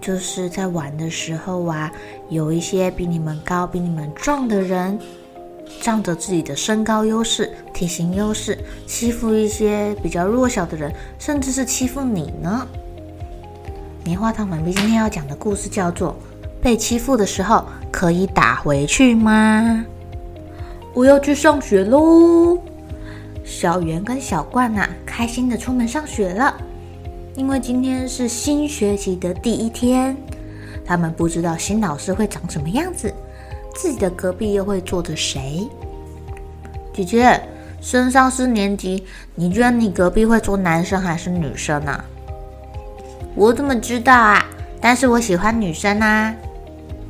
就是在玩的时候啊，有一些比你们高、比你们壮的人，仗着自己的身高优势、体型优势，欺负一些比较弱小的人，甚至是欺负你呢？棉花糖妈咪今天要讲的故事叫做《被欺负的时候可以打回去吗》。我要去上学喽！小圆跟小冠呐、开心的出门上学了。因为今天是新学期的第一天，他们不知道新老师会长什么样子，自己的隔壁又会坐着谁？姐姐，升上四年级，你觉得你隔壁会坐男生还是女生呢？我怎么知道啊？但是我喜欢女生啊。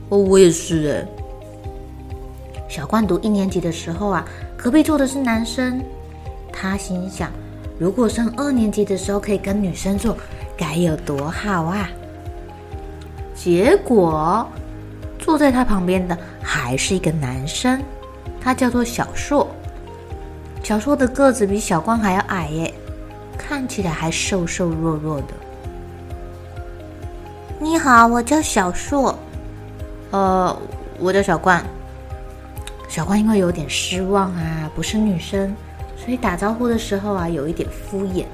哦，我也是诶。小冠读一年级的时候啊，隔壁坐的是男生，他心想。如果上二年级的时候可以跟女生坐，该有多好啊！结果坐在他旁边的还是一个男生，他叫做小硕。小硕的个子比小冠还要矮耶，看起来还瘦瘦弱弱的。你好，我叫小硕。呃，我叫小冠。小冠因为有点失望啊，不是女生。所以打招呼的时候啊，有一点敷衍。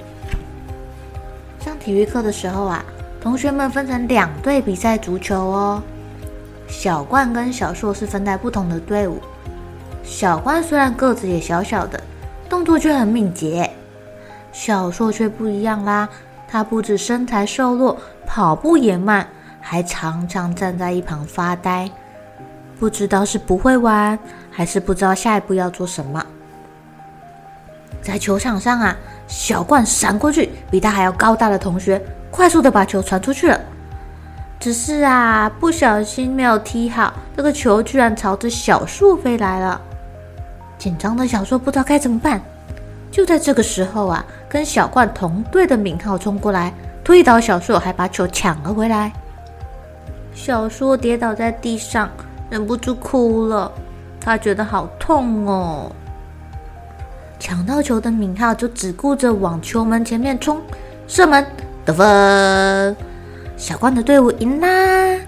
上体育课的时候啊，同学们分成两队比赛足球哦。小冠跟小硕是分在不同的队伍。小冠虽然个子也小小的，动作却很敏捷。小硕却不一样啦，他不止身材瘦弱，跑步也慢，还常常站在一旁发呆，不知道是不会玩，还是不知道下一步要做什么。在球场上啊，小冠闪过去，比他还要高大的同学快速的把球传出去了。只是啊，不小心没有踢好，这个球居然朝着小硕飞来了。紧张的小硕不知道该怎么办。就在这个时候啊，跟小冠同队的敏浩冲过来，推倒小硕，还把球抢了回来。小硕跌倒在地上，忍不住哭了，他觉得好痛哦。抢到球的敏浩就只顾着往球门前面冲，射门得分。小冠的队伍赢啦！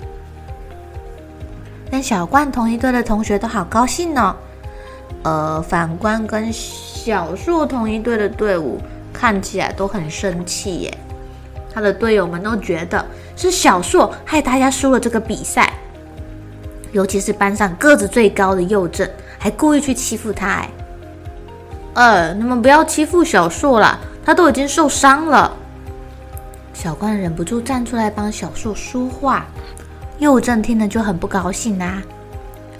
跟小冠同一队的同学都好高兴哦。呃，反观跟小硕同一队的队伍，看起来都很生气耶。他的队友们都觉得是小硕害大家输了这个比赛，尤其是班上个子最高的佑正，还故意去欺负他哎。呃，你们不要欺负小硕了，他都已经受伤了。小冠忍不住站出来帮小硕说话，佑正听了就很不高兴啊！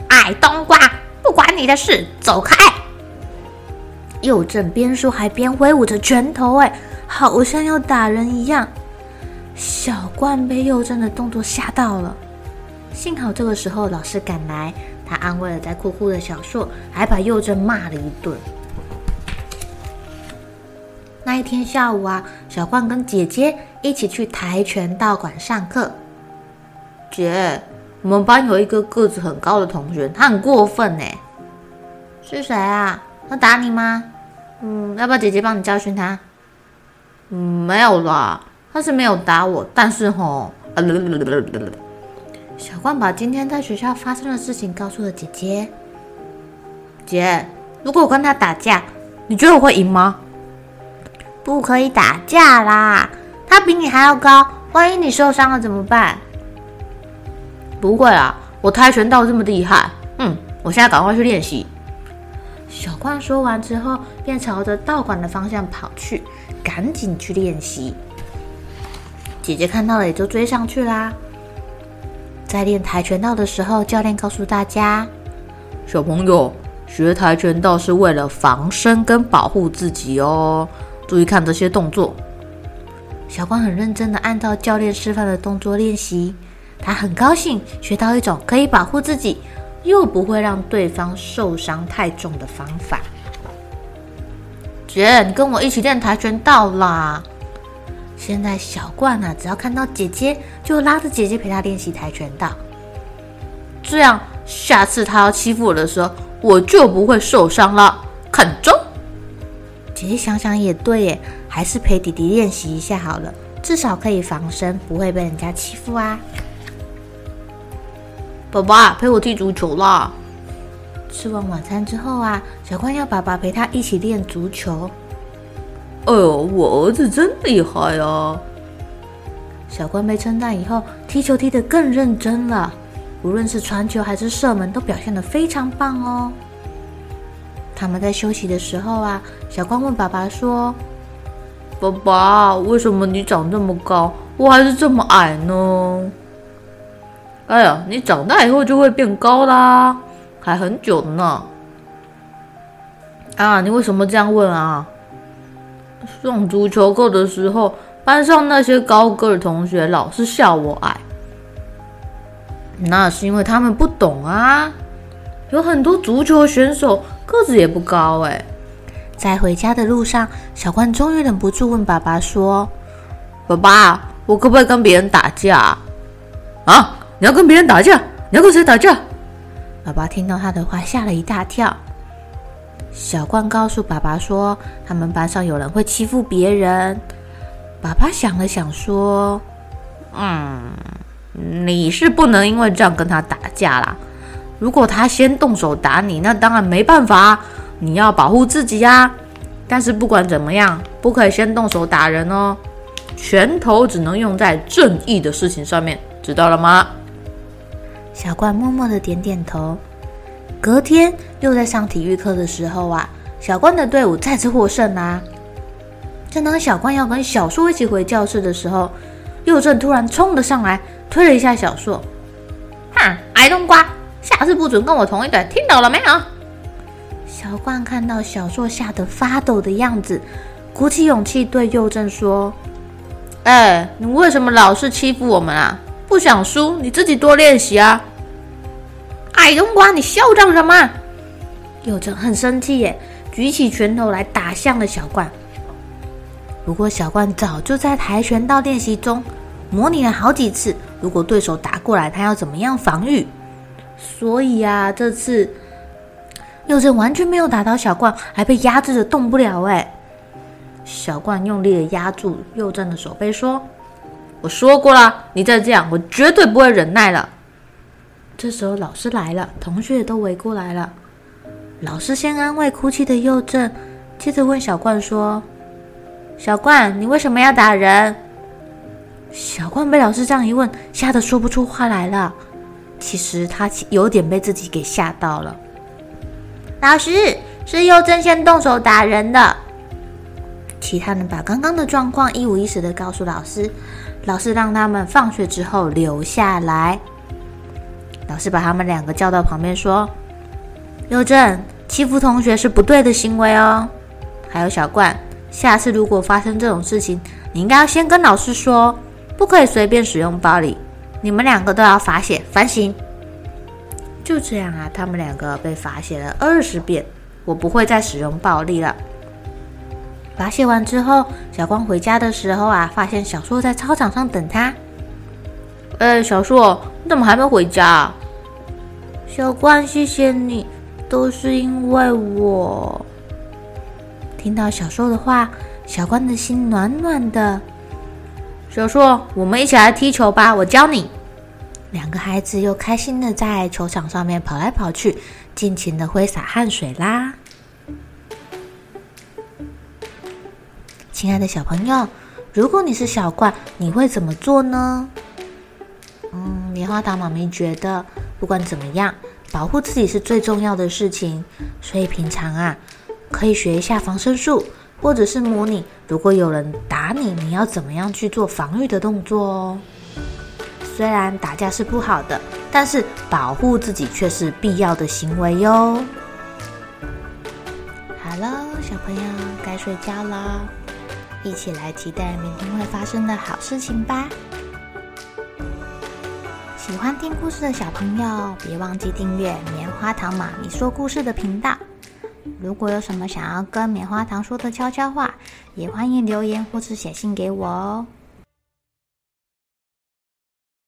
矮冬瓜，不管你的事，走开！佑正边说还边挥舞着拳头，哎，好像要打人一样。小冠被佑正的动作吓到了，幸好这个时候老师赶来，他安慰了在哭哭的小硕，还把佑正骂了一顿。那天下午啊，小冠跟姐姐一起去跆拳道馆上课。姐，我们班有一个个子很高的同学，他很过分呢。是谁啊？他打你吗？嗯，要不要姐姐帮你教训他？嗯，没有啦，他是没有打我，但是吼，小冠把今天在学校发生的事情告诉了姐姐。姐，如果我跟他打架，你觉得我会赢吗？不可以打架啦！他比你还要高，万一你受伤了怎么办？不会啊，我跆拳道这么厉害。嗯，我现在赶快去练习。小冠说完之后，便朝着道馆的方向跑去，赶紧去练习。姐姐看到了，也就追上去啦。在练跆拳道的时候，教练告诉大家：“小朋友，学跆拳道是为了防身跟保护自己哦，注意看这些动作。”小冠很认真的按照教练示范的动作练习，他很高兴学到一种可以保护自己，又不会让对方受伤太重的方法。姐，你跟我一起练跆拳道啦！现在小冠啊，只要看到姐姐，就拉着姐姐陪她练习跆拳道。这样，下次他要欺负我的时候，我就不会受伤了。看招！姐姐想想也对耶，还是陪弟弟练习一下好了，至少可以防身，不会被人家欺负啊。爸爸，陪我踢足球啦！吃完晚餐之后啊，小关要爸爸陪他一起练足球。哎呦，我儿子真厉害啊！小关被称赞以后，踢球踢得更认真了。无论是传球还是射门，都表现得非常棒哦。他们在休息的时候啊，小光问爸爸说：“爸爸，为什么你长这么高，我还是这么矮呢？”哎呀，你长大以后就会变高啦，还很久呢。啊，你为什么这样问啊？上足球课的时候，班上那些高个儿同学老是笑我矮，那是因为他们不懂啊。有很多足球选手个子也不高哎。在回家的路上，小冠终于忍不住问爸爸说：“爸爸，我可不可以跟别人打架？啊？你要跟别人打架？你要跟谁打架？”爸爸听到他的话，吓了一大跳。小冠告诉爸爸说：“他们班上有人会欺负别人。”爸爸想了想说：“嗯，你是不能因为这样跟他打架啦。如果他先动手打你，那当然没办法，你要保护自己呀。但是不管怎么样，不可以先动手打人哦。拳头只能用在正义的事情上面，知道了吗？”小冠默默的点点头。隔天又在上体育课的时候啊，小冠的队伍再次获胜啊。正当小冠要跟小硕一起回教室的时候，佑正突然冲了上来，推了一下小硕。哼，矮冬瓜，下次不准跟我同一队，听懂了没有？小冠看到小硕吓得发抖的样子，鼓起勇气对佑正说：“哎，你为什么老是欺负我们啊？不想输，你自己多练习啊。”矮冬瓜，你嚣张什么？佑正很生气耶，举起拳头来打向了小冠。不过小冠早就在跆拳道练习中模拟了好几次，如果对手打过来，他要怎么样防御。所以啊，这次佑正完全没有打到小冠，还被压制着动不了。哎，小冠用力的压住佑正的手背，说：“我说过了，你再这样，我绝对不会忍耐了。”这时候老师来了，同学也都围过来了。老师先安慰哭泣的佑正，接着问小冠说：“小冠，你为什么要打人？”小冠被老师这样一问，吓得说不出话来了。其实他有点被自己给吓到了。老师，是佑正先动手打人的。其他人把刚刚的状况一五一十的告诉老师，老师让他们放学之后留下来。老师把他们两个叫到旁边说：“佑正，欺负同学是不对的行为哦。还有小冠，下次如果发生这种事情，你应该要先跟老师说，不可以随便使用暴力。你们两个都要罚写反省。”就这样啊，他们两个被罚写了二十遍。我不会再使用暴力了。罚写完之后，小光回家的时候啊，发现小硕在操场上等他。哎，小硕，你怎么还没回家？小冠，谢谢你，都是因为我。听到小硕的话，小冠的心暖暖的。小硕，我们一起来踢球吧，我教你。两个孩子又开心的在球场上面跑来跑去，尽情的挥洒汗水啦。亲爱的小朋友，如果你是小怪，你会怎么做呢？棉花糖妈咪觉得，不管怎么样，保护自己是最重要的事情。所以平常啊，可以学一下防身术，或者是模拟，如果有人打你，你要怎么样去做防御的动作哦。虽然打架是不好的，但是保护自己却是必要的行为哟。好了，小朋友该睡觉了，一起来期待明天会发生的好事情吧。喜欢听故事的小朋友，别忘记订阅棉花糖妈咪说故事的频道。如果有什么想要跟棉花糖说的悄悄话，也欢迎留言或是写信给我哦。